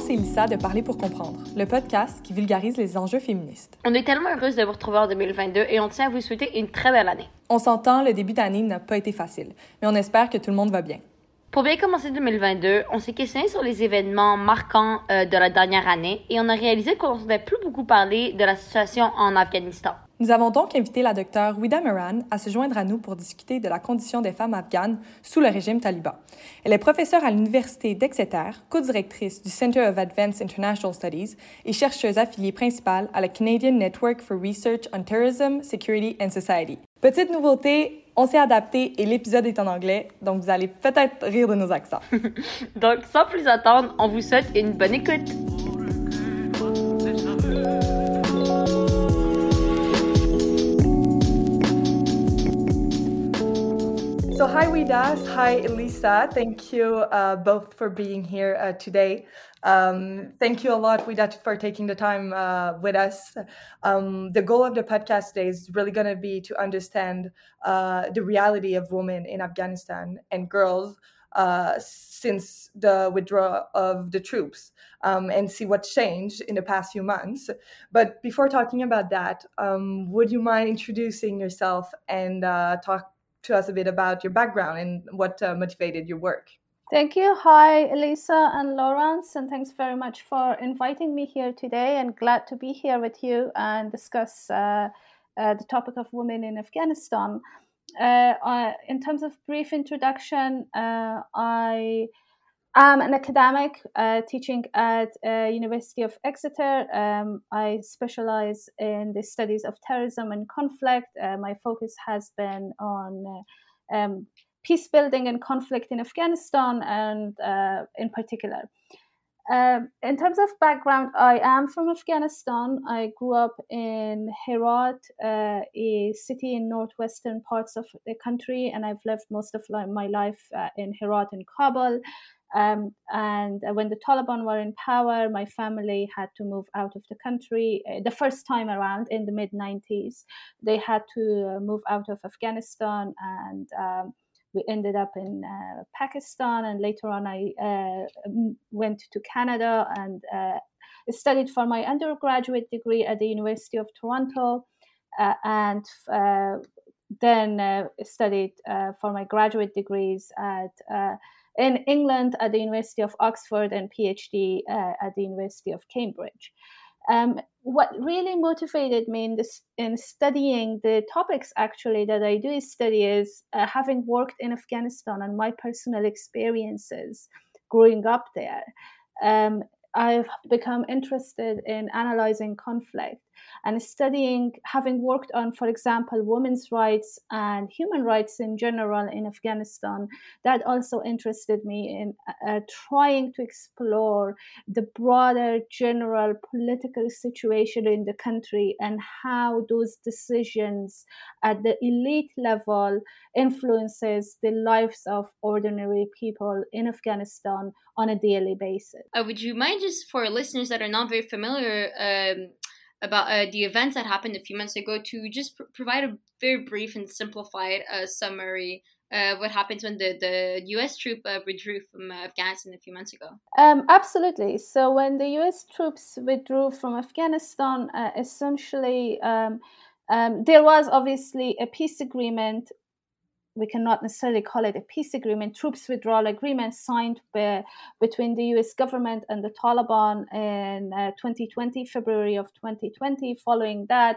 Laurence et Lisa de Parler pour comprendre, le podcast qui vulgarise les enjeux féministes. On est tellement heureuse de vous retrouver en 2022 et on tient à vous souhaiter une très belle année. On s'entend, le début d'année n'a pas été facile, mais on espère que tout le monde va bien. Pour bien commencer 2022, on s'est questionné sur les événements marquants euh, de la dernière année et on a réalisé qu'on n'entendait plus beaucoup parler de la situation en Afghanistan. Nous avons donc invité la docteure Wida Moran à se joindre à nous pour discuter de la condition des femmes afghanes sous le régime taliban. Elle est professeure à l'Université d'Exeter, co-directrice du Center of Advanced International Studies et chercheuse affiliée principale à la Canadian Network for Research on Terrorism, Security and Society. Petite nouveauté, on s'est adapté et l'épisode est en anglais, donc vous allez peut-être rire de nos accents. donc sans plus attendre, on vous souhaite une bonne écoute. So, hi, Widas. Hi, Elisa. Thank you uh, both for being here uh, today. Um, thank you a lot, Wida, for taking the time uh, with us. Um, the goal of the podcast today is really going to be to understand uh, the reality of women in Afghanistan and girls uh, since the withdrawal of the troops um, and see what's changed in the past few months. But before talking about that, um, would you mind introducing yourself and uh, talk to us a bit about your background and what uh, motivated your work. Thank you. Hi, Elisa and Lawrence, and thanks very much for inviting me here today. And glad to be here with you and discuss uh, uh, the topic of women in Afghanistan. Uh, in terms of brief introduction, uh, I I'm an academic uh, teaching at uh, University of Exeter. Um, I specialize in the studies of terrorism and conflict. Uh, my focus has been on uh, um, peace building and conflict in Afghanistan, and uh, in particular. Um, in terms of background, I am from Afghanistan. I grew up in Herat, uh, a city in northwestern parts of the country, and I've lived most of my life in Herat and Kabul. Um, and when the Taliban were in power, my family had to move out of the country. Uh, the first time around in the mid 90s, they had to uh, move out of Afghanistan and um, we ended up in uh, Pakistan. And later on, I uh, went to Canada and uh, studied for my undergraduate degree at the University of Toronto. Uh, and then studied for my graduate degrees at in England at the University of Oxford and PhD uh, at the University of Cambridge. Um, what really motivated me in this in studying the topics actually that I do study is uh, having worked in Afghanistan and my personal experiences growing up there. Um, I've become interested in analyzing conflict and studying, having worked on, for example, women's rights and human rights in general in Afghanistan, that also interested me in uh, trying to explore the broader general political situation in the country and how those decisions at the elite level influences the lives of ordinary people in Afghanistan on a daily basis. Uh, would you mind just for listeners that are not very familiar um, about uh, the events that happened a few months ago to just pr- provide a very brief and simplified uh, summary uh, what happens when the, the U.S. troop uh, withdrew from Afghanistan a few months ago? Um, absolutely. So when the U.S. troops withdrew from Afghanistan, uh, essentially um, um, there was obviously a peace agreement we cannot necessarily call it a peace agreement, troops withdrawal agreement signed by, between the US government and the Taliban in uh, 2020, February of 2020. Following that,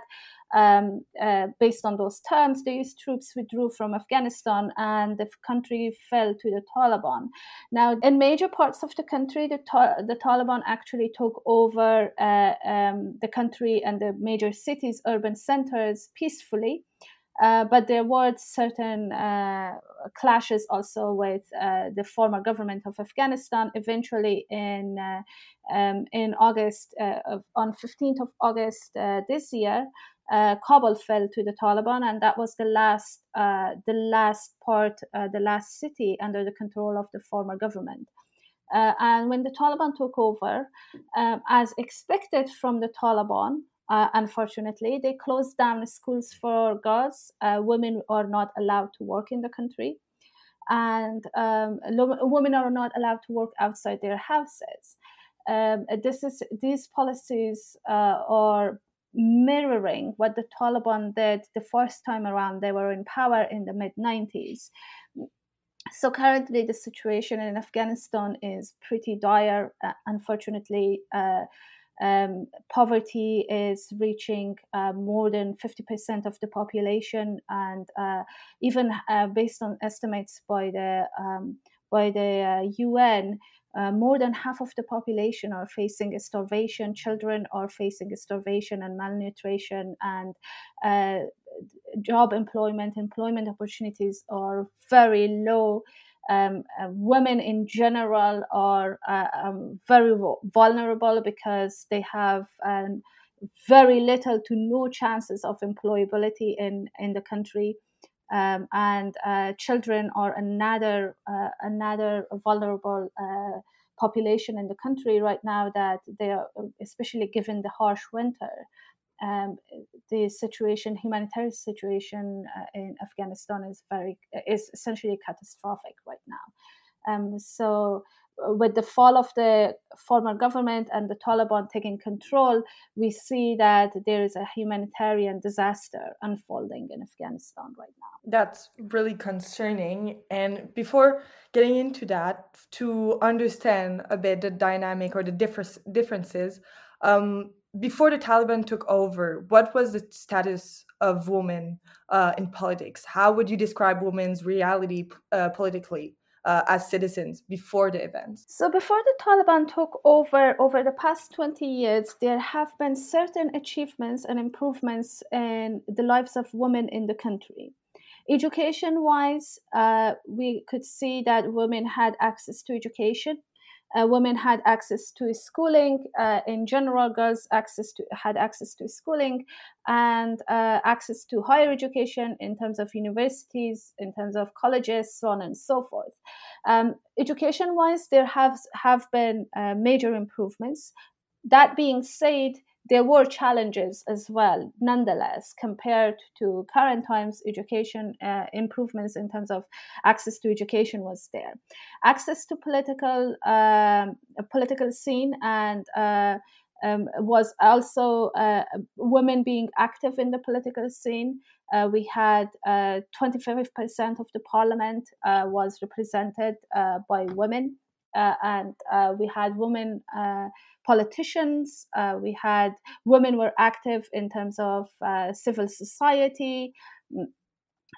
um, uh, based on those terms, the US troops withdrew from Afghanistan and the country fell to the Taliban. Now, in major parts of the country, the, the Taliban actually took over uh, um, the country and the major cities, urban centers peacefully. Uh, but there were certain uh, clashes also with uh, the former government of Afghanistan. Eventually, in uh, um, in August, uh, of, on 15th of August this year, Kabul fell to the Taliban, and that was the last the last part, the last city under the control of the former government. and when the Taliban took over, um, as expected from the Taliban, uh, unfortunately, they closed down schools for girls. Uh, women are not allowed to work in the country. and um, women are not allowed to work outside their houses. Um, this is these policies uh, are mirroring what the Taliban did the first time around they were in power in the mid 90s. So currently, the situation in Afghanistan is pretty dire. Uh, unfortunately, uh, um, poverty is reaching uh, more than 50% of the population, and uh, even uh, based on estimates by the um, by the UN, uh, more than half of the population are facing starvation. Children are facing starvation and malnutrition, and uh, job employment, employment opportunities are very low. Um, uh, women in general are uh, um, very vulnerable because they have um, very little to no chances of employability in, in the country. Um, and uh, children are another uh, another vulnerable uh, population in the country right now that they are especially given the harsh winter um, the situation humanitarian situation uh, in afghanistan is very is essentially catastrophic um, so with the fall of the former government and the Taliban taking control, we see that there is a humanitarian disaster unfolding in Afghanistan right now. That's really concerning. And before getting into that, to understand a bit the dynamic or the difference, differences, um, before the Taliban took over, what was the status of women uh, in politics? How would you describe women's reality uh, politically? Uh, as citizens before the events? So, before the Taliban took over, over the past 20 years, there have been certain achievements and improvements in the lives of women in the country. Education wise, uh, we could see that women had access to education uh, women had access to schooling uh, in general girls access to had access to schooling and uh, access to higher education in terms of universities in terms of colleges so on and so forth. Um, education wise there have have been uh, major improvements. That being said there were challenges as well, nonetheless, compared to current times. Education uh, improvements in terms of access to education was there, access to political um, political scene and. Uh, um, was also uh, women being active in the political scene. Uh, we had 25% uh, of the parliament uh, was represented uh, by women, and we had women politicians. Uh, we had women were active in terms of uh, civil society. Mm,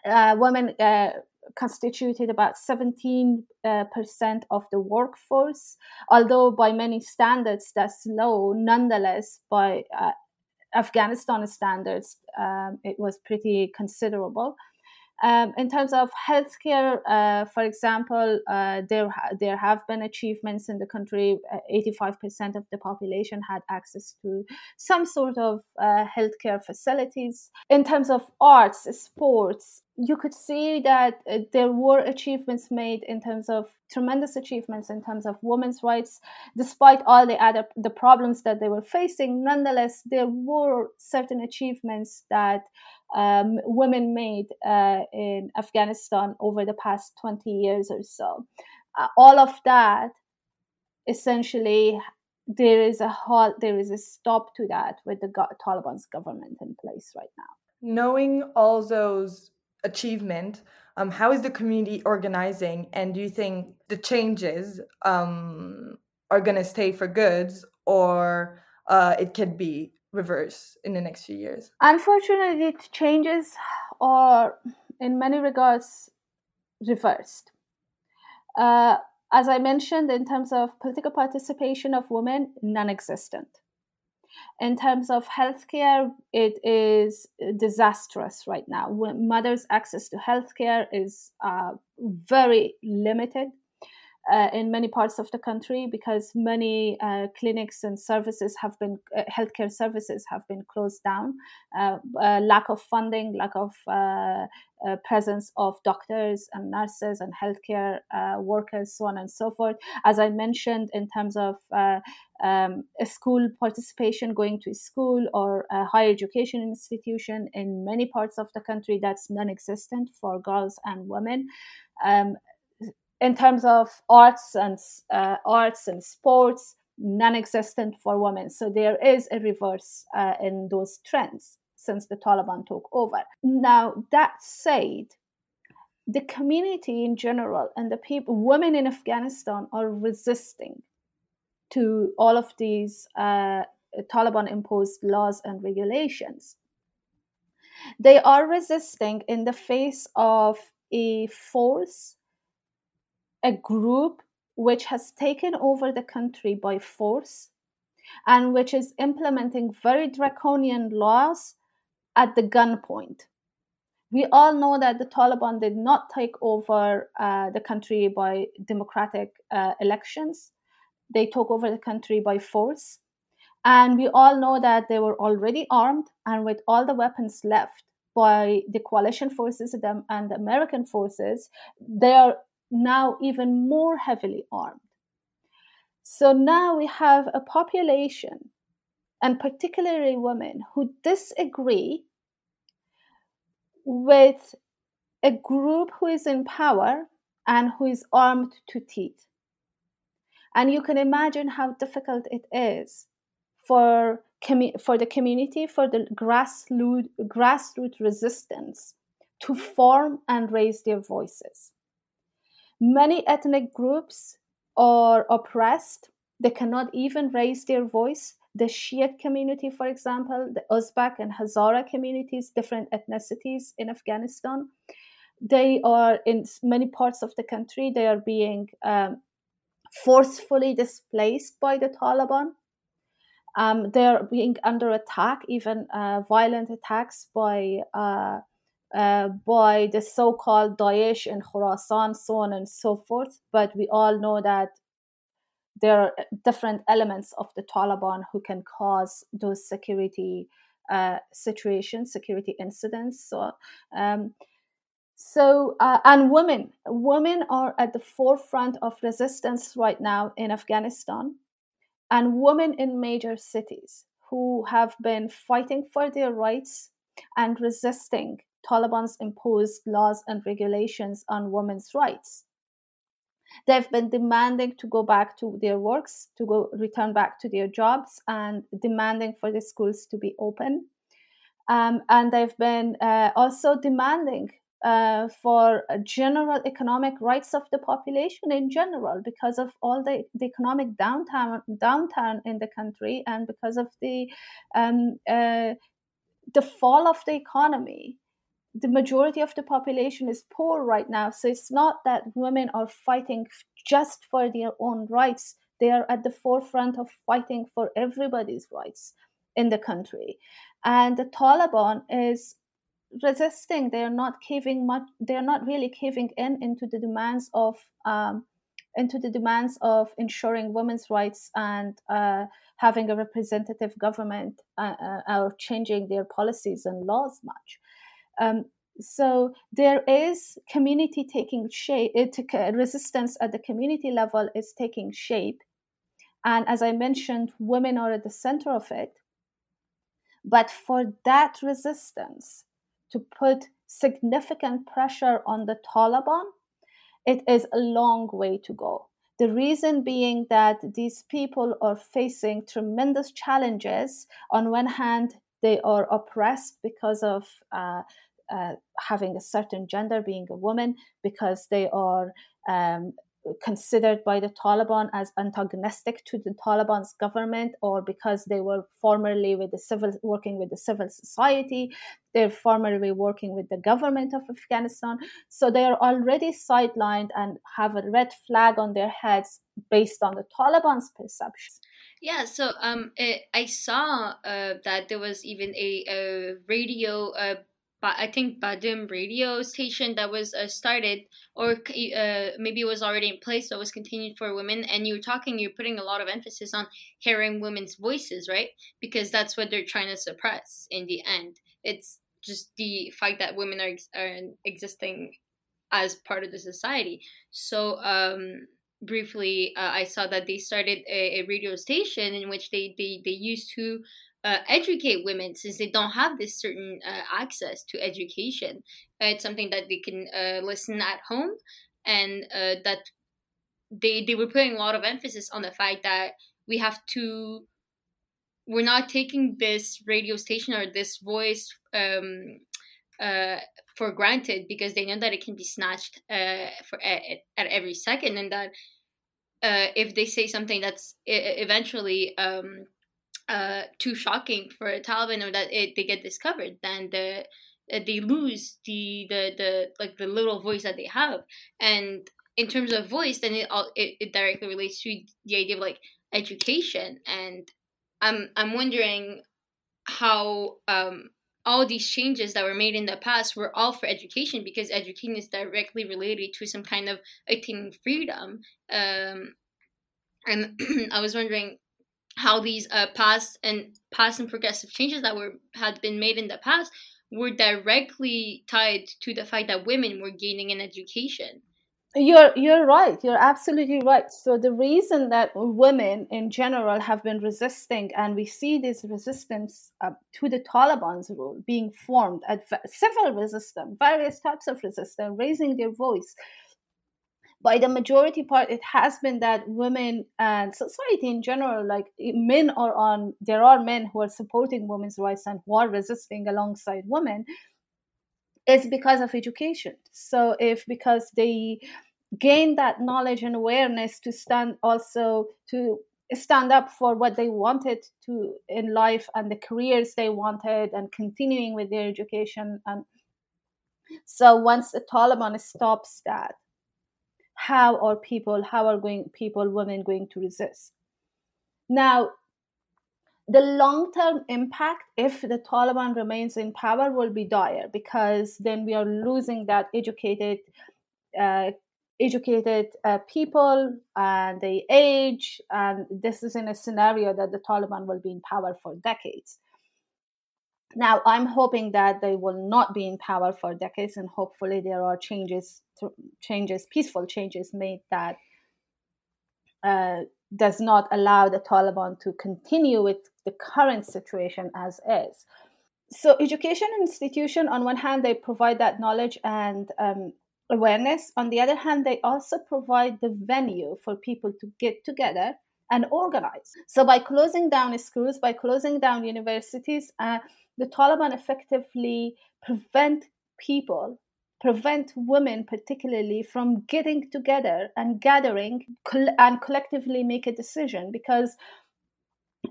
uh, women uh, constituted about 17% uh, of the workforce, although by many standards that's low. Nonetheless, by uh, Afghanistan standards, um, it was pretty considerable. Um, in terms of healthcare, uh, for example, uh, there there have been achievements in the country. Uh, eighty-five percent of the population had access to some sort of uh, healthcare facilities. In terms of arts, sports, you could see that uh, there were achievements made in terms of tremendous achievements in terms of women's rights despite all the other the problems that they were facing nonetheless there were certain achievements that um, women made uh, in afghanistan over the past 20 years or so. Uh, all of that essentially there is a halt there is a stop to that with the taliban's government in place right now. Knowing all those achievement um, how is the community organizing? And do you think the changes um, are going to stay for goods or uh, it could be reversed in the next few years? Unfortunately the changes are in many regards reversed. Uh, as i mentioned in terms of political participation of women non-existent. In terms of healthcare, it is disastrous right now. When Mothers' access to healthcare is uh, very limited uh, in many parts of the country because many uh, clinics and services have been uh, healthcare services have been closed down. Uh, uh, lack of funding lack of uh, presence of doctors and nurses and healthcare workers so on and so forth. As i mentioned in terms of um, school participation going to school or a higher education institution in many parts of the country that's non-existent for girls and women. Um, in terms of arts and uh, arts and sports, non-existent for women. So there is a reverse uh, in those trends since the Taliban took over. Now that said, the community in general and the people, women in Afghanistan, are resisting to all of these uh, Taliban imposed laws and regulations. They are resisting in the face of a force, a group which has taken over the country by force and which is implementing very draconian laws at the gunpoint. We all know that the Taliban did not take over uh, the country by democratic uh, elections. They took over the country by force. And we all know that they were already armed and with all the weapons left by the coalition forces and the American forces, they are now even more heavily armed. So now we have a population, and particularly women, who disagree with a group who is in power and who is armed to teeth. And you can imagine how difficult it is for for the community, for the grassroots grassroots resistance to form and raise their voices. Many ethnic groups are oppressed; they cannot even raise their voice. The Shiite community, for example, the Uzbek and Hazara communities, different ethnicities in Afghanistan, they are in many parts of the country. They are being um, forcefully displaced by the Taliban um, they're being under attack, even uh, violent attacks by uh, uh, by the so-called Daesh in Khorasan, so on and so forth. But we all know that there are different elements of the Taliban who can cause those security uh, situations, security incidents. So. Um, so uh, and women women are at the forefront of resistance right now in afghanistan and women in major cities who have been fighting for their rights and resisting Taliban's imposed laws and regulations on women's rights. They've been demanding to go back to their works, to go return back to their jobs, and demanding for the schools to be open. Um, and they've been uh, also demanding uh, for general economic rights of the population in general because of all the, the economic downturn downturn in the country and because of the um, uh, the fall of the economy the majority of the population is poor right now. So it's not that women are fighting just for their own rights. They are at the forefront of fighting for everybody's rights in the country. And the taliban is resisting. They're not caving much they're not really caving in into the demands of um, into the demands of ensuring women's rights and uh, having a representative government uh, uh, or changing their policies and laws much um, so there is community taking shape it, uh, resistance at the community level is taking shape and as i mentioned women are at the center of it but for that resistance to put significant pressure on the Taliban, it is a long way to go. The reason being that these people are facing tremendous challenges. On one hand, they are oppressed because of uh, uh, having a certain gender, being a woman, because they are um, considered by the Taliban as antagonistic to the Taliban's government or because they were formerly with the civil working with the civil society they're formerly working with the government of Afghanistan. So they are already sidelined and have a red flag on their heads based on the Taliban's perceptions. Yeah, so um, it, I saw uh, that there was even a, a radio uh, I think Begum radio station that was uh, started, or uh, maybe it was already in place, but was continued for women. And you were talking, you're putting a lot of emphasis on hearing women's voices, right? Because that's what they're trying to suppress in the end. It's just the fact that women are, are existing as part of the society. So, um, briefly, uh, I saw that they started a, a radio station in which they, they, they used to uh, educate women since they don't have this certain uh, access to education. It's something that they can uh, listen at home, and uh, that they they were putting a lot of emphasis on the fact that we have to we're not taking this radio station or this voice um, uh, for granted because they know that it can be snatched uh, for at, at every second and that if they say something that's eventually um, uh, too shocking for Taliban or that it, they get discovered, then the uh, they lose the, the the like the little voice that they have. And in terms of voice, then it it, it directly relates to the idea of like education. And I'm I'm wondering how um, all these changes that were made in the past were all for education because education is directly related to some kind of attaining freedom. Um, and I was wondering how these uh, past and past and progressive changes that were had been made in the past were directly tied to the fact that women were gaining an education. You're you're right. You're absolutely right. So the reason that women in general have been resisting and we see this resistance uh, to the taliban's rule being formed at several resistance various types of resistance raising their voice by the majority part it has been that women and society in general like eh, men are on there are men who are supporting women's rights and who are resisting alongside women it's because of education. So if because they gain that knowledge and awareness to stand also to stand up for what they wanted to in life and the careers they wanted and continuing with their education and so once the taliban stops that how are people how are going people women going to resist? Now the long term impact if the taliban remains in power will be dire because then we are losing that educated uh, educated uh, people and they age and this is in a scenario that the taliban will be in power for decades now i'm hoping that they will not be in power for decades and hopefully there are changes changes, peaceful changes made that uh, does not allow the Taliban to continue with the current situation as is. So, education institution, on one hand, they provide that knowledge and um, awareness. On the other hand, they also provide the venue for people to get together and organize. So, by closing down schools, by closing down universities, uh, the Taliban effectively prevent people prevent women particularly from getting together and gathering and collectively make a decision because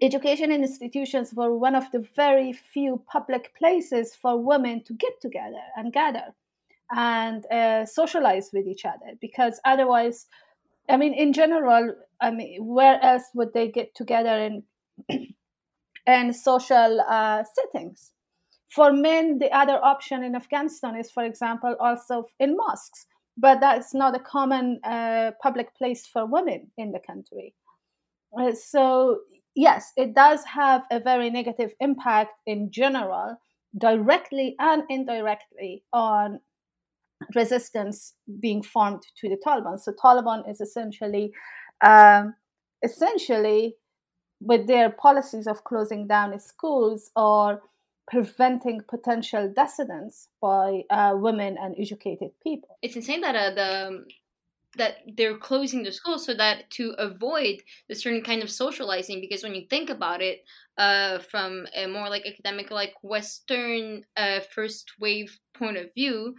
education institutions were one of the very few public places for women to get together and gather and uh, socialize with each other because otherwise i mean in general i mean where else would they get together in in social uh, settings for men, the other option in Afghanistan is, for example, also in mosques, but that's not a common uh, public place for women in the country. Uh, so, yes, it does have a very negative impact in general, directly and indirectly, on resistance being formed to the Taliban. So, Taliban is essentially, um, essentially, with their policies of closing down schools or preventing potential dissidence by uh, women and educated people. It's insane that uh, the that they're closing the schools so that to avoid the certain kind of socializing because when you think about it uh, from a more like academic like western uh, first wave point of view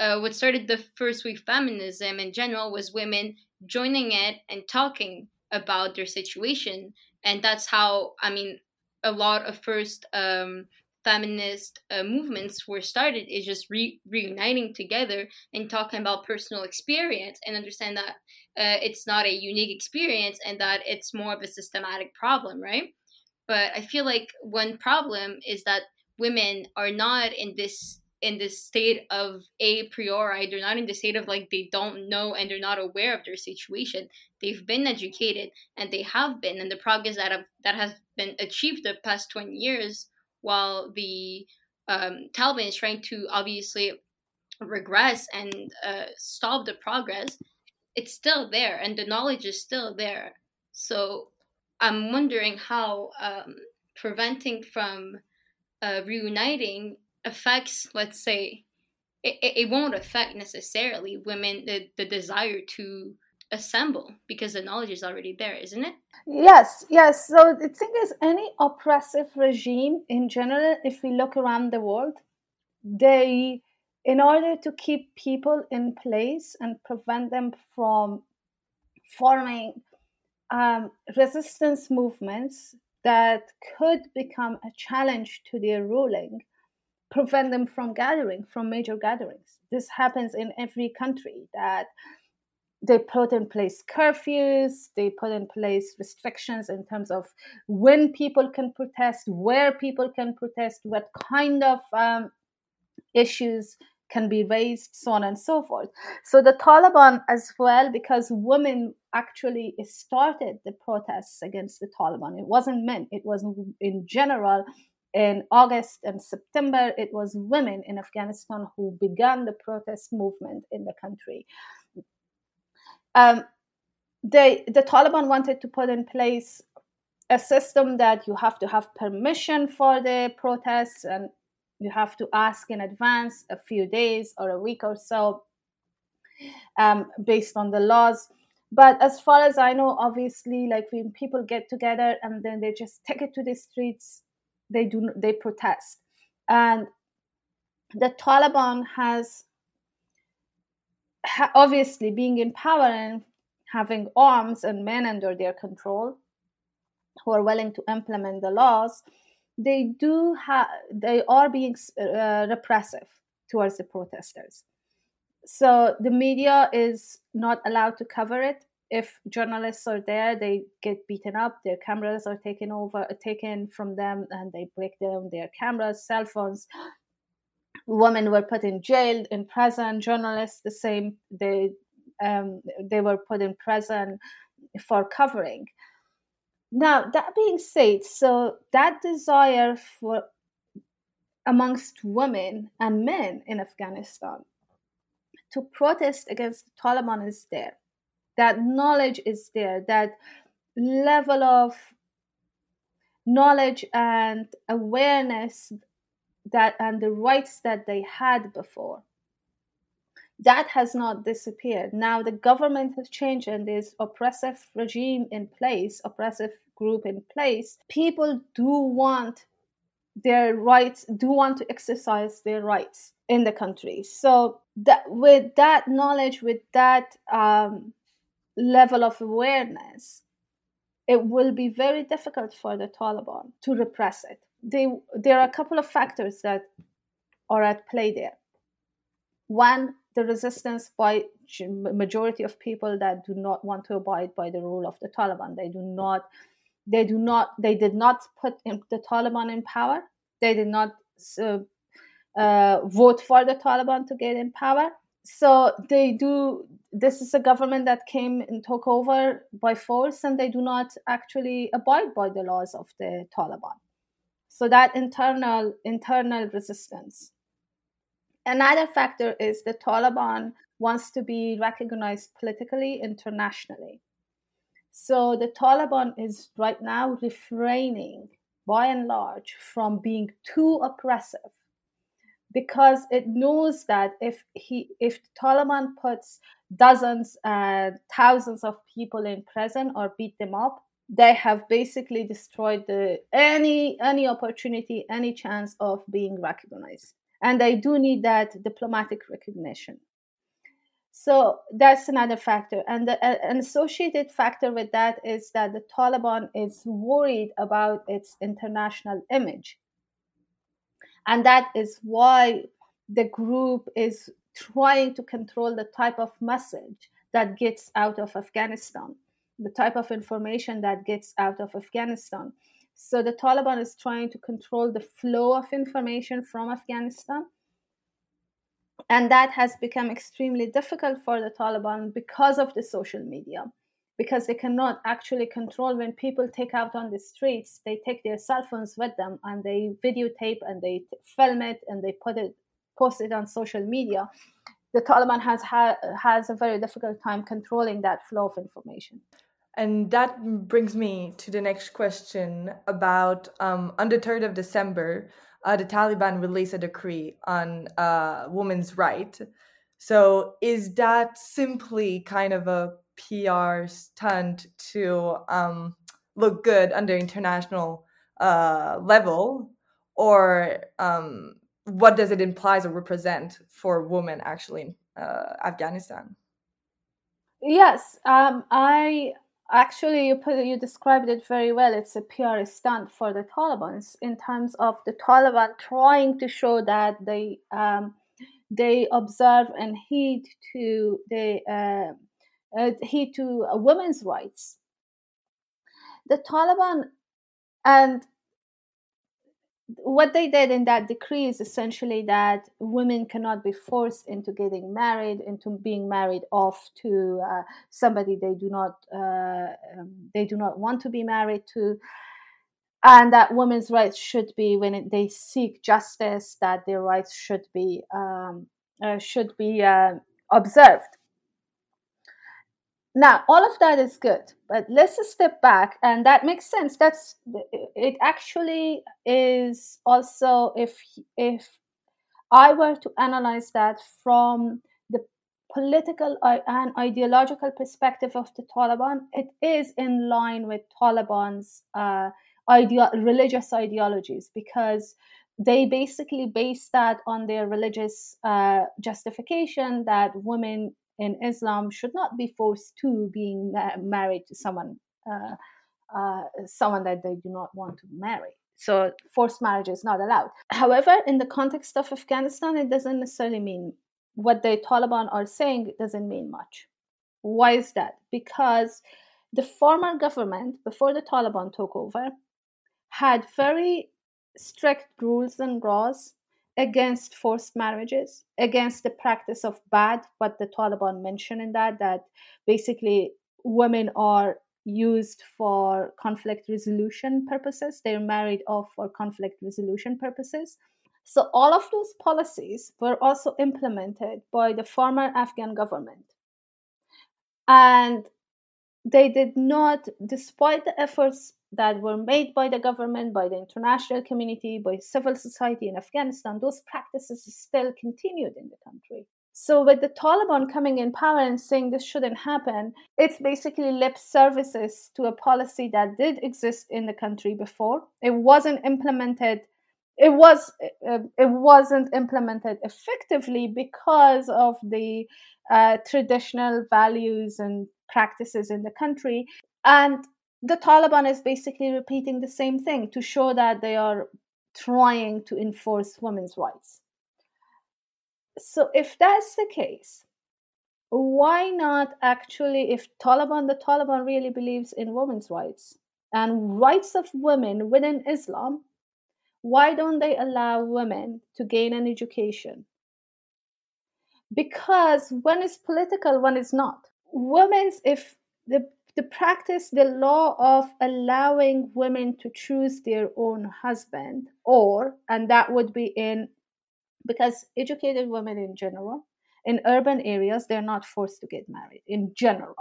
uh, what started the first wave feminism in general was women joining it and talking about their situation and that's how i mean a lot of first um, feminist uh, movements were started is just re- reuniting together and talking about personal experience and understand that uh, it's not a unique experience and that it's more of a systematic problem, right? But I feel like one problem is that women are not in this in the state of a priori they're not in the state of like they don't know and they're not aware of their situation they've been educated and they have been and the progress that have, that has been achieved the past 20 years while the um, Taliban is trying to obviously regress and uh, stop the progress, it's still there and the knowledge is still there. So I'm wondering how um, preventing from uh, reuniting affects, let's say, it, it won't affect necessarily women the, the desire to assemble because the knowledge is already there, isn't it? Yes, yes. So the thing is, any oppressive regime in general, if we look around the world, they, in order to keep people in place and prevent them from forming um, resistance movements that could become a challenge to their ruling, prevent them from gathering, from major gatherings. This happens in every country that they put in place curfews, they put in place restrictions in terms of when people can protest, where people can protest, what kind of um, issues can be raised, so on and so forth. So the Taliban, as well, because women actually started the protests against the Taliban. It wasn't men, it was in general. In August and September, it was women in Afghanistan who began the protest movement in the country. Um, they, the Taliban wanted to put in place a system that you have to have permission for the protests and you have to ask in advance a few days or a week or so um, based on the laws but as far as i know obviously like when people get together and then they just take it to the streets they do they protest. And the taliban has obviously being in power and having arms and men under their control who are willing to implement the laws they do have they are being uh, repressive towards the protesters. So the media is not allowed to cover it if journalists are there they get beaten up their cameras are taken over taken from them and they break down their cameras cell phones women were put in jail in prison journalists the same they um, they were put in prison for covering now, that being said, so that desire for amongst women and men in Afghanistan to protest against the Taliban is there. That knowledge is there. That level of knowledge and awareness that and the rights that they had before that has not disappeared. Now the government has changed and there's oppressive regime in place, oppressive group in place. People do want their rights, do want to exercise their rights in the country. So that with that knowledge, with that um, level of awareness, it will be very difficult for the Taliban to repress it. They, there are a couple of factors that are at play there. One, the resistance by majority of people that do not want to abide by the rule of the Taliban. They do not, they do not, they did not put the Taliban in power. They did not uh, uh, vote for the Taliban to get in power. So they do. This is a government that came and took over by force, and they do not actually abide by the laws of the Taliban. So that internal internal resistance Another factor is the Taliban wants to be recognized politically internationally. So the Taliban is right now refraining, by and large, from being too oppressive because it knows that if he if Taliban puts dozens and thousands of people in prison or beat them up, they have basically destroyed the any any opportunity, any chance of being recognized and they do need that diplomatic recognition. So that's another factor. And the, uh, an associated factor with that is that the Taliban is worried about its international image. And that is why the group is trying to control the type of message that gets out of Afghanistan, the type of information that gets out of Afghanistan. So the Taliban is trying to control the flow of information from Afghanistan. And that has become extremely difficult for the Taliban because of the social media, because they cannot actually control when people take out on the streets, they take their cell phones with them and they videotape and they film it and they put it, post it on social media. The Taliban has, ha- has a very difficult time controlling that flow of information. And that brings me to the next question about um, on the 3rd of December, uh, the Taliban released a decree on uh, women's right. So is that simply kind of a PR stunt to um, look good under international uh, level, or um, what does it imply or represent for women actually in uh, Afghanistan? Yes, um, I actually you put you described it very well. It's a PR stunt for the Taliban in terms of the Taliban trying to show that they um, they observe and heed to the uh, uh, heed to women's rights. The Taliban and what they did in that decree is essentially that women cannot be forced into getting married, into being married off to uh, somebody they do not uh, um, they do not want to be married to, and that women's rights should be when it, they seek justice, that their rights should be um, uh, should be uh, observed. Now, all of that is good, but let's step back, and that makes sense. That's it. Actually, is also if if I were to analyze that from the political and ideological perspective of the Taliban, it is in line with Taliban's uh, idea, religious ideologies because they basically base that on their religious uh, justification that women in Islam should not be forced to being ma- married to someone uh, uh, someone that they do not want to marry. So forced marriage is not allowed. However, in the context of Afghanistan, it doesn't necessarily mean what the Taliban are saying doesn't mean much. Why is that? Because the former government, before the Taliban took over, had very strict rules and laws against forced marriages, against the practice of bad, what the Taliban mentioned in that, that basically women are used for conflict resolution purposes. They're married off for conflict resolution purposes. So all of those policies were also implemented by the former Afghan government. And they did not, despite the efforts that were made by the government, by the international community, by civil society in Afghanistan, those practices still continued in the country. So, with the Taliban coming in power and saying this shouldn't happen, it's basically lip services to a policy that did exist in the country before. It wasn't implemented. It was uh, it wasn't implemented effectively because of the uh, traditional values and practices in the country, and the Taliban is basically repeating the same thing to show that they are trying to enforce women's rights. So, if that's the case, why not actually, if Taliban, the Taliban really believes in women's rights and rights of women within Islam, why don't they allow women to gain an education? Because one is political, one is not. Women's, if the the practice the law of allowing women to choose their own husband or and that would be in because educated women in general in urban areas they're not forced to get married in general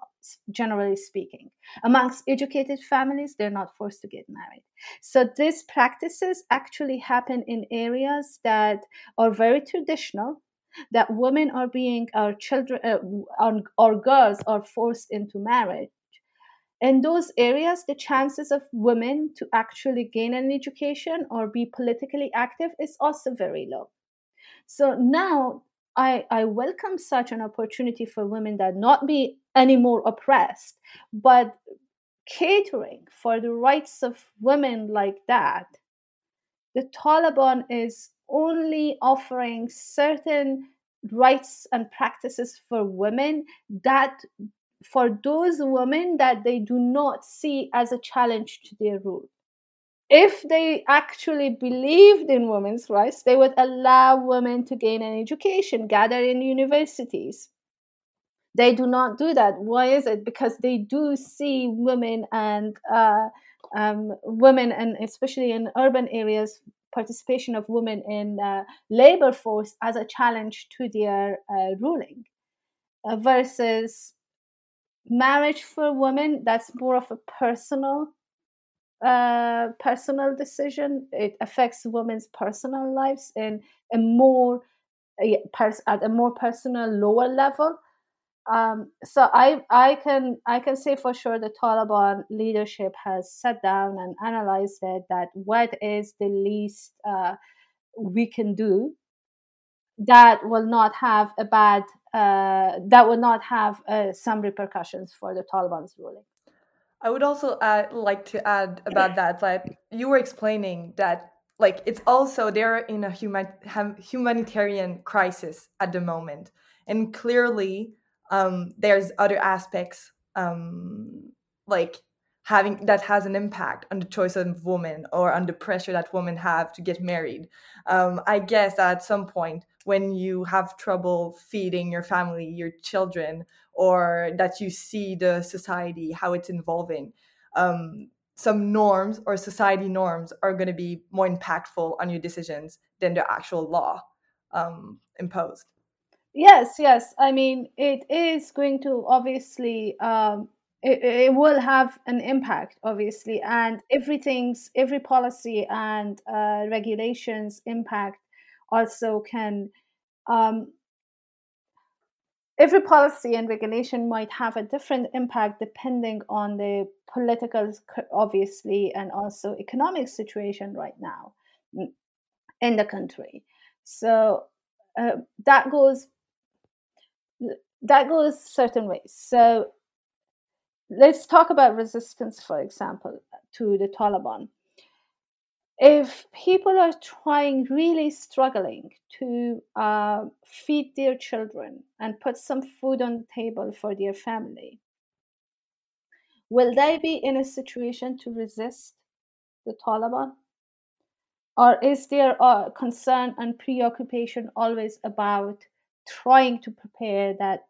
generally speaking. Amongst educated families they're not forced to get married. So these practices actually happen in areas that are very traditional that women are being our children uh, girls are forced into marriage in those areas, the chances of women to actually gain an education or be politically active is also very low. So now I, I welcome such an opportunity for women that not be any more oppressed, but catering for the rights of women like that. The Taliban is only offering certain rights and practices for women that for those women that they do not see as a challenge to their rule. If they actually believed in women's rights, they would allow women to gain an education, gather in universities. They do not do that. Why is it? Because they do see women and uh, um, women, and especially in urban areas, participation of women in uh, labor force as a challenge to their uh, ruling, uh, versus marriage for women that's more of a personal uh, personal decision. It affects women's personal lives in a more at a more personal lower level. um, so I I can I can say for sure the Taliban leadership has sat down and analyzed it that what is the least uh, we can do that will not have a bad uh, that will not have uh, some repercussions for the Taliban's ruling. I would also add, like to add about that, like you were explaining that like it's also they're in a human humanitarian crisis at the moment, and clearly um, there's other aspects um, like having that has an impact on the choice of women or on the pressure that women have to get married. Um, I guess at some point when you have trouble feeding your family, your children, or that you see the society how it's evolving, um, some norms or society norms are going to be more impactful on your decisions than the actual law um, imposed. Yes, yes. I mean, it is going to obviously, um, it, it will have an impact, obviously, and everything's, every policy and uh, regulations impact also can, um, every policy and regulation might have a different impact depending on the political, obviously, and also economic situation right now in the country. So uh, that goes that goes certain ways. So let's talk about resistance, for example, to the Taliban. If people are trying, really struggling to uh, feed their children and put some food on the table for their family, will they be in a situation to resist the Taliban? Or is their uh, concern and preoccupation always about trying to prepare that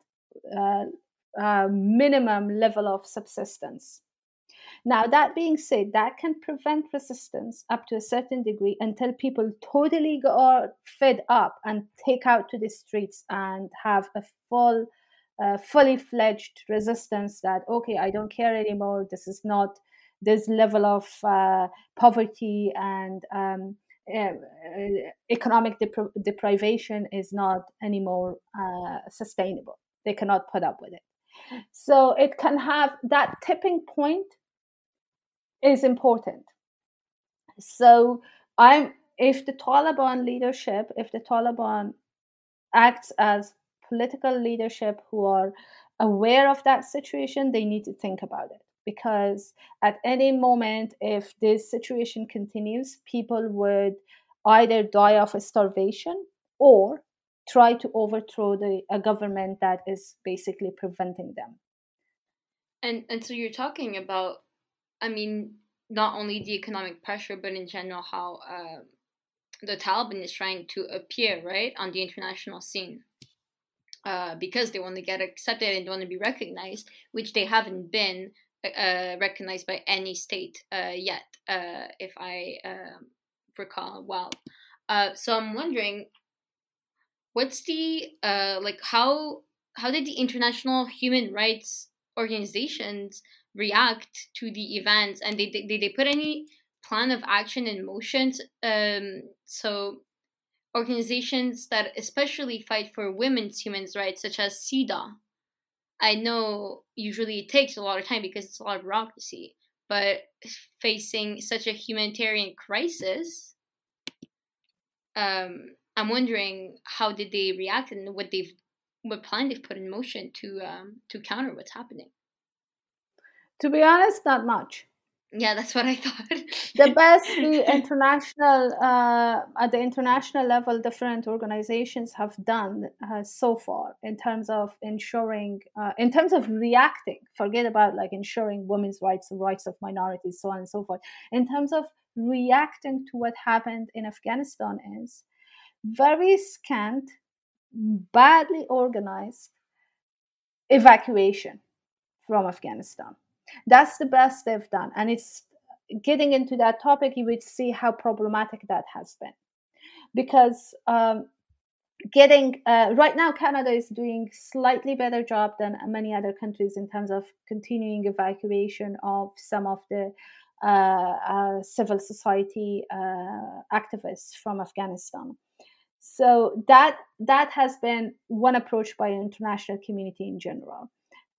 uh, uh, minimum level of subsistence. Now, that being said, that can prevent resistance up to a certain degree until people totally go fed up and take out to the streets and have a full, uh, fully fledged resistance that, okay, I don't care anymore. This is not this level of uh, poverty and um, uh, economic depri- deprivation is not anymore uh, sustainable. They cannot put up with it. So it can have that tipping point is important. So I'm if the Taliban leadership, if the Taliban acts as political leadership who are aware of that situation, they need to think about it because at any moment, if this situation continues, people would either die of starvation or try to overthrow the a government that is basically preventing them. And and so you're talking about, I mean, not only the economic pressure, but in general how uh, the Taliban is trying to appear right on the international scene. Uh, because they want to get accepted and want to be recognized, which they haven't been uh, recognized by any state uh, yet, uh, if I um, recall well. Uh, so I'm wondering, what's the uh, like how how did the international human rights organizations react to the events, and did they, did they put any plan of action in motion? Um, so organizations that especially fight for women's human rights, such as CEDAW, I know usually it takes a lot of time because it's a lot of bureaucracy, but facing such a humanitarian crisis, um, I'm wondering how did they react and what they've what plan they've put in motion to um, to counter what's happening. To be honest, not much. Yeah, that's what I thought. the best the international uh, at the international level, different organizations have done uh, so far in terms of ensuring, uh, in terms of reacting. Forget about like ensuring women's rights, the rights of minorities, so on and so forth. In terms of reacting to what happened in Afghanistan, is very scant, badly organized evacuation from Afghanistan that's the best they've done. And it's getting into that topic, you would see how problematic that has been. Because um, getting uh, right now canada is doing slightly better job than many other countries in terms of continuing evacuation of some of the uh, uh, civil society uh, activists from afghanistan So that that has been one approach by international community in general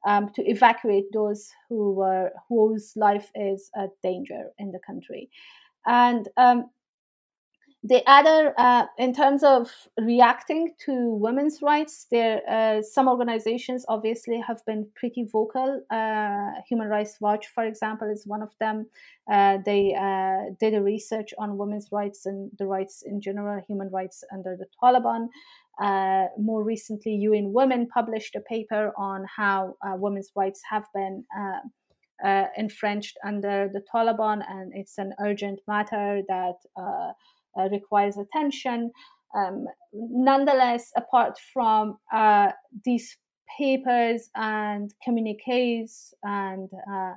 um, to evacuate those who were whose life is a danger in the country, and um, the other, uh, in terms of reacting to women's rights, there uh, some organizations obviously have been pretty vocal. Uh, Human Rights Watch, for example, is one of them. Uh, they uh, did a research on women's rights and the rights in general, human rights under the Taliban. Uh, more recently, UN Women published a paper on how women's rights have been. infringed under the Taliban, and it's an urgent matter that uh, requires attention. Um, nonetheless, apart from uh, these papers and communiques and uh,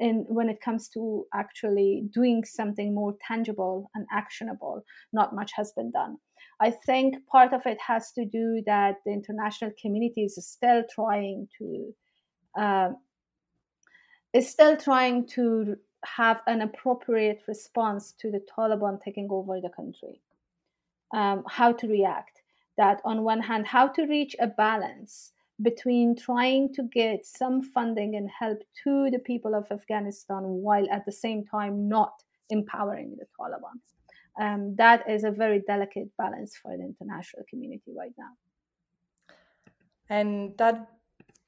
in when it comes to actually doing something more tangible and actionable not much has been done i think part of it has to do that the international community is still trying to uh, is still trying to have an appropriate response to the Taliban taking over the country. Um, how to react. That, on one hand, how to reach a balance between trying to get some funding and help to the people of Afghanistan while at the same time not empowering the Taliban. Um, that is a very delicate balance for the international community right now. And that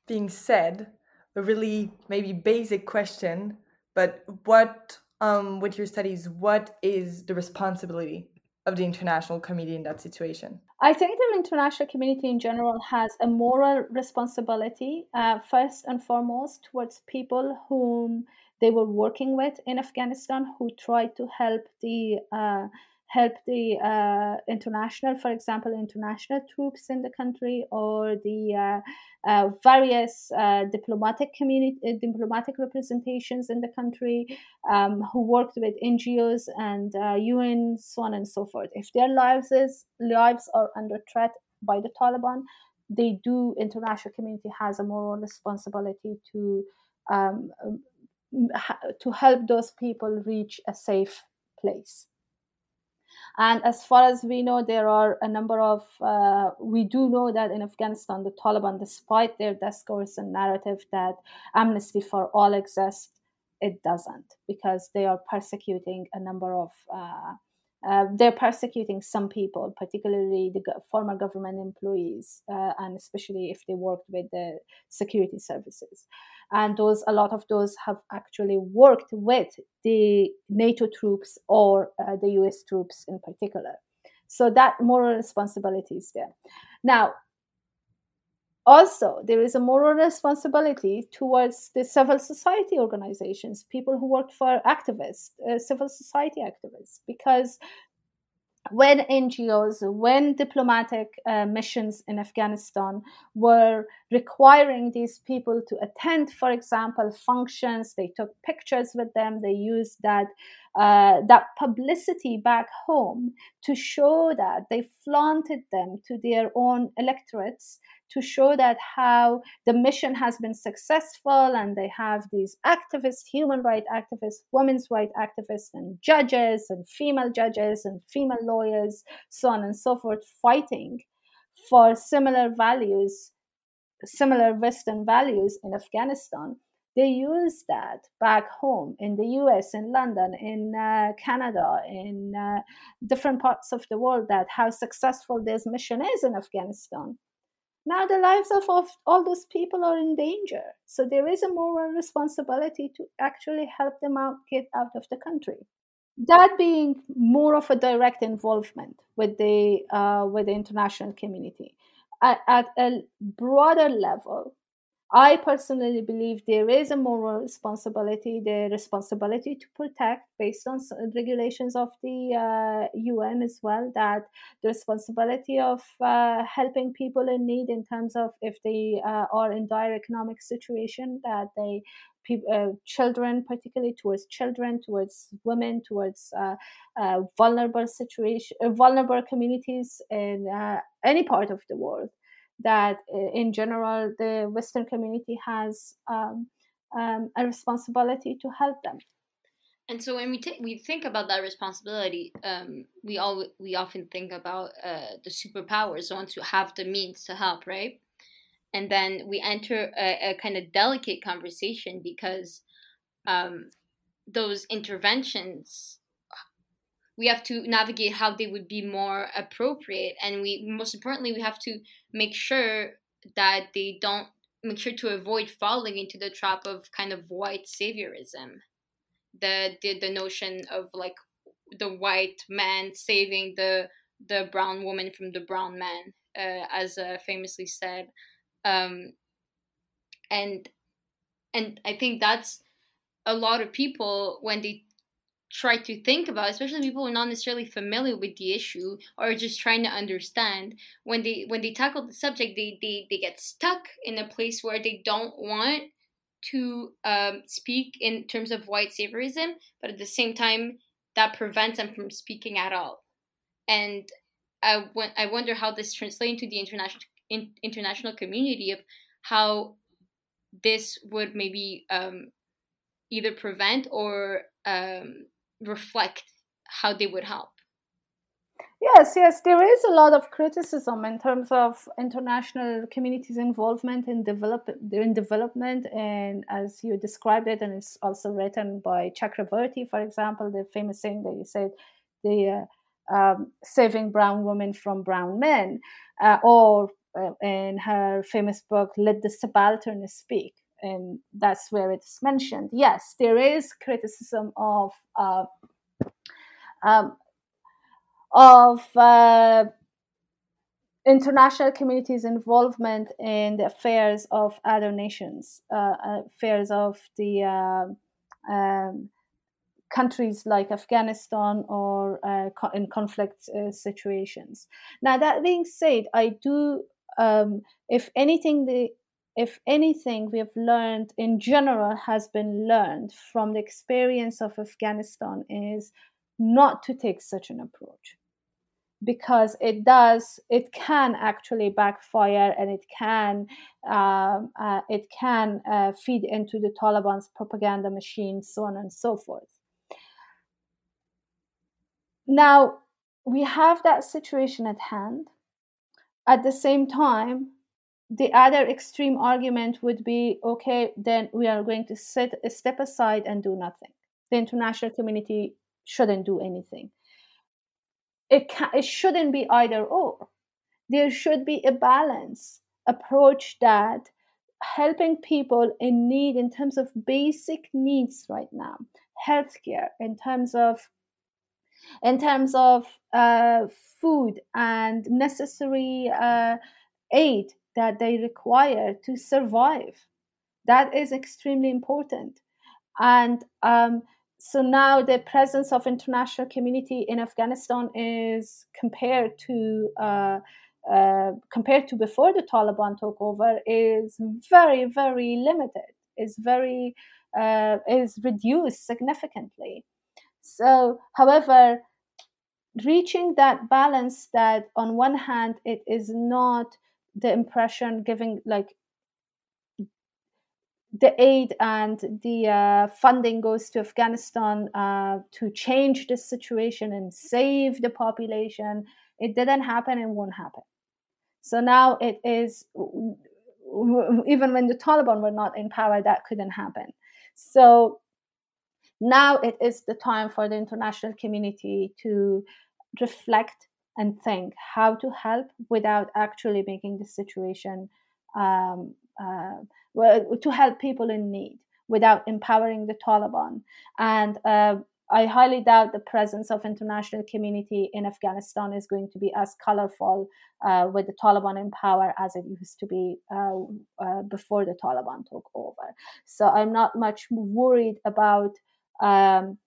being said, a really maybe basic question but what, um, with your studies, what is the responsibility of the international community in that situation? I think the international community in general has a moral responsibility, uh, first and foremost, towards people whom they were working with in Afghanistan who tried to help the uh, help the uh, international, for example, international troops in the country or the uh, uh, various uh, diplomatic community, uh, diplomatic representations in the country um, who worked with NGOs and UN, so on and so forth. If their lives is, lives are under threat by the Taliban, they do. International community has a moral responsibility to um, to help those people reach a safe place. And as far as we know, there are a number of, uh, we do know that in Afghanistan, the Taliban, despite their discourse and narrative that amnesty for all exists, it doesn't because they are persecuting a number of uh, uh, they're persecuting some people, particularly the former government employees, uh, and especially if they worked with the security services. And those, a lot of those have actually worked with the NATO troops or uh, the US troops in particular. So that moral responsibility is there. Now, also there is a moral responsibility towards the civil society organizations people who work for activists uh, civil society activists because when NGOs, when diplomatic uh, missions in Afghanistan were requiring these people to attend, for example, functions, they took pictures with them, they used that uh, that publicity back home to show that they flaunted them to their own electorates to show that how the mission has been successful and they have these activists human rights activists women's rights activists and judges and female judges and female lawyers so on and so forth fighting for similar values similar western values in afghanistan they use that back home in the US, in London, in uh, Canada, in uh, different parts of the world, that how successful this mission is in Afghanistan. Now the lives of, of all those people are in danger. So there is a moral responsibility to actually help them out get out of the country. That being more of a direct involvement with the uh, with the international community at, at a broader level I personally believe there is a moral responsibility, the responsibility to protect based on regulations of the uh, UN as well, that the responsibility of uh, helping people in need in terms of if they uh, are in dire economic situation, that they uh, children, particularly towards children, towards women, towards uh, uh, vulnerable situation, uh, vulnerable communities in uh, any part of the world that uh, in general the Western community has um, um, a responsibility to help them. And so when we t- we think about that responsibility, um, we all we often think about uh, the superpowers, the ones who have the means to help, right? And then we enter a, a kind of delicate conversation because um, those interventions we have to navigate how they would be more appropriate. And we most importantly we have to make sure that they don't make sure to avoid falling into the trap of kind of white saviorism. The the, the notion of like the white man saving the the brown woman from the brown man uh, as uh, famously said. Um, and and i think that's a lot of people when they try to think about, especially people who are not necessarily familiar with the issue or just trying to understand, when they when they tackle the subject, they they, they get stuck in a place where they don't want to um, speak in terms of white saviorism, but at the same time, that prevents them from speaking at all. And I, I wonder how this translates into the international in, international community of how this would maybe um, either prevent or um, reflect how they would help. Yes, yes, there is a lot of criticism in terms of international communities' involvement in develop in development, and as you described it, and it's also written by Chakravorty, for example, the famous saying that you said, the uh, um, saving brown women from brown men, uh, or uh, in her famous book, "Let the Subaltern Speak." And that's where it's mentioned. Yes, there is criticism of uh, um, of uh, international communities' involvement in the affairs of other nations, uh, affairs of the uh, um, countries like Afghanistan or uh, in conflict uh, situations. Now, that being said, I do. Um, if anything, the if anything we have learned in general has been learned from the experience of Afghanistan is not to take such an approach. Because it does it can actually backfire and it can um, uh, it can uh, feed into the Taliban's propaganda machine so on and so forth. Now we have that situation at hand. At the same time the other extreme argument would be okay then we are going to set step aside and do nothing. The international community shouldn't do anything. It can, it shouldn't be either or. There should be a balance approach that helping people in need in terms of basic needs right now healthcare in terms of in terms of uh, food and necessary uh, aid that they require to survive. That is extremely important. And um, so now the presence of international community in Afghanistan is compared to uh, uh, compared to before the Taliban took over is very very limited. Is very uh, is reduced significantly. So, however, reaching that balance that on one hand it is not the impression giving like the aid and the uh, funding goes to Afghanistan uh, to change the situation and save the population. It didn't happen and won't happen. So now it is, even when the Taliban were not in power, that couldn't happen. So now it is the time for the international community to reflect and think how to help without actually making the situation um, uh, well, to help people in need without empowering the Taliban. And uh, I highly doubt the presence of international community in Afghanistan is going to be as colorful uh, with the Taliban in power as it used to be uh, uh, before the Taliban took over. So I'm not much worried about um,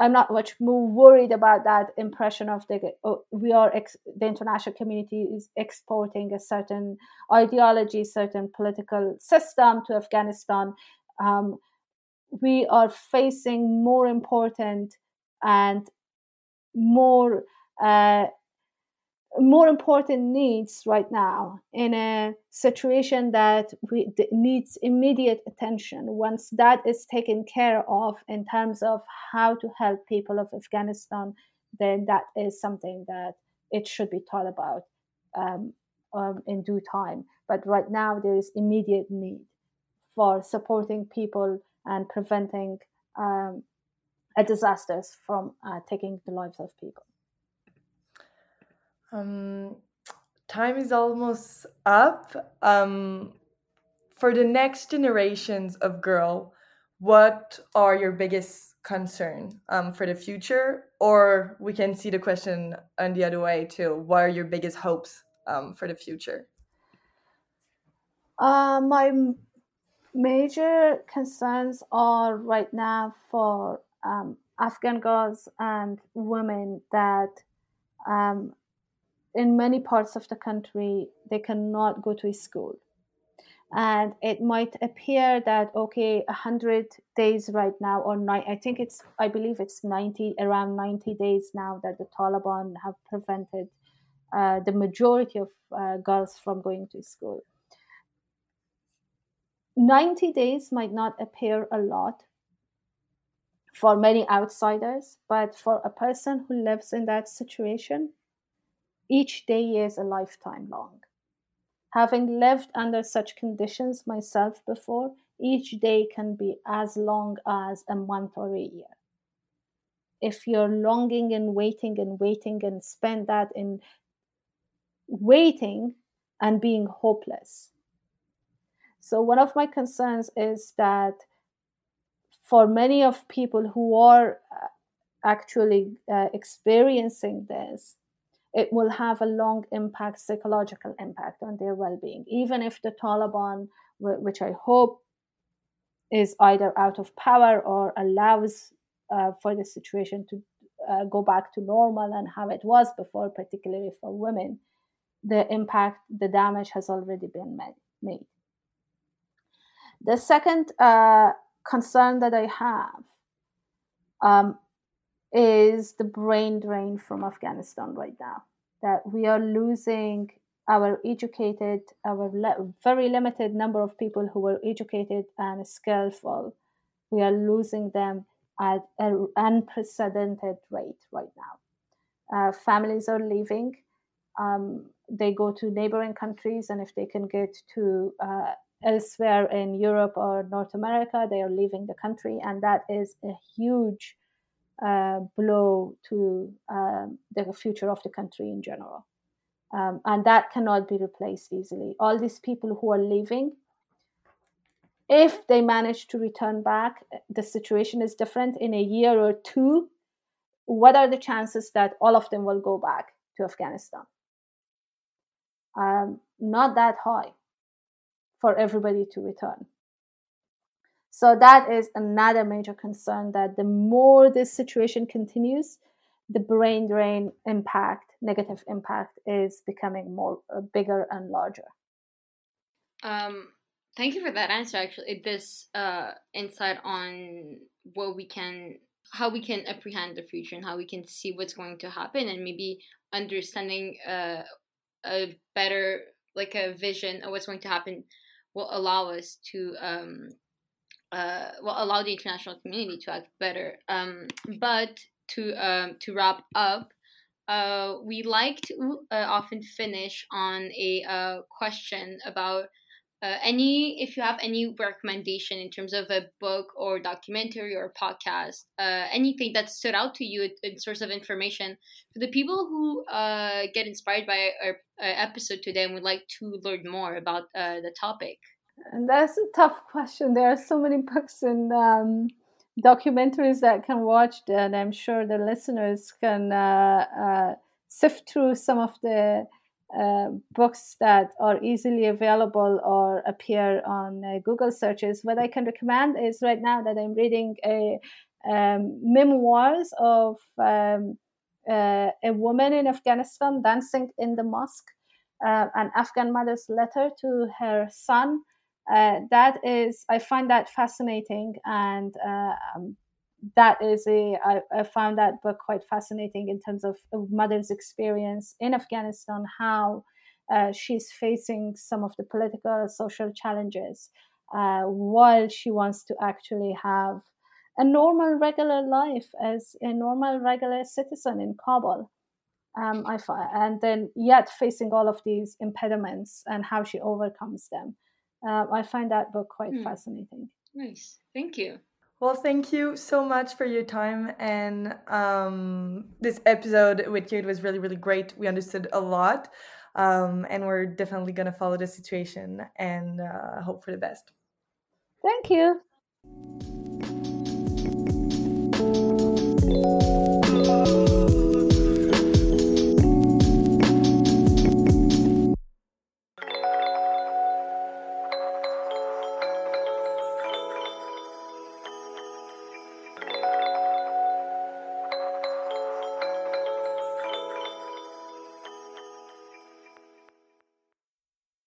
I'm not much more worried about that impression of the oh, we are ex, the international community is exporting a certain ideology, certain political system to Afghanistan. Um, we are facing more important and more uh, more important needs right now in a situation that we, needs immediate attention. Once that is taken care of in terms of how to help people of Afghanistan, then that is something that it should be thought about um, um, in due time. But right now, there is immediate need for supporting people and preventing um, disasters from uh, taking the lives of people. Um, time is almost up. Um, for the next generations of girl, what are your biggest concern um, for the future? Or we can see the question on the other way too. What are your biggest hopes um, for the future? Uh, my major concerns are right now for um, Afghan girls and women that um, in many parts of the country they cannot go to school. And it might appear that okay 100 days right now or i think it's i believe it's 90 around 90 days now that the taliban have prevented uh, the majority of uh, girls from going to school. 90 days might not appear a lot for many outsiders but for a person who lives in that situation each day is a lifetime long. Having lived under such conditions myself before, each day can be as long as a month or a year. If you're longing and waiting and waiting and spend that in waiting and being hopeless. So, one of my concerns is that for many of people who are uh, actually uh, experiencing this, it will have a long impact, psychological impact on their well being. Even if the Taliban, which I hope is either out of power or allows uh, for the situation to uh, go back to normal and how it was before, particularly for women, the impact, the damage has already been made. The second uh, concern that I have um, is the brain drain from Afghanistan right now. That we are losing our educated, our le- very limited number of people who were educated and skillful. We are losing them at an unprecedented rate right now. Uh, families are leaving. Um, they go to neighboring countries, and if they can get to uh, elsewhere in Europe or North America, they are leaving the country, and that is a huge uh, blow to um, the future of the country in general. Um, and that cannot be replaced easily. All these people who are leaving, if they manage to return back, the situation is different in a year or two. What are the chances that all of them will go back to Afghanistan? Um, not that high for everybody to return. So that is another major concern that the more this situation continues, the brain drain impact, negative impact, is becoming more uh, bigger and larger. Um, thank you for that answer. Actually, this uh, insight on what we can, how we can apprehend the future, and how we can see what's going to happen, and maybe understanding uh, a better, like a vision of what's going to happen, will allow us to um, uh, will allow the international community to act better. Um, but to um, to wrap up, uh, we like to uh, often finish on a uh, question about uh, any if you have any recommendation in terms of a book or documentary or podcast, uh, anything that stood out to you in source of information for the people who get inspired by our, our episode today and would like to learn more about the topic. And that's a tough question. There are so many books and um, documentaries that can watch, and I'm sure the listeners can uh, uh, sift through some of the uh, books that are easily available or appear on uh, Google searches. What I can recommend is right now that I'm reading a um, memoirs of um, uh, a woman in Afghanistan dancing in the mosque. Uh, an Afghan mother's letter to her son uh, that is i find that fascinating and uh, um, that is a I, I found that book quite fascinating in terms of a mother's experience in Afghanistan, how uh, she's facing some of the political social challenges uh, while she wants to actually have a normal regular life as a normal regular citizen in Kabul. Um, I and then yet facing all of these impediments and how she overcomes them uh, I find that book quite mm. fascinating. Nice. Thank you. Well, thank you so much for your time. And um, this episode with you, it was really, really great. We understood a lot. Um, and we're definitely going to follow the situation and uh, hope for the best. Thank you.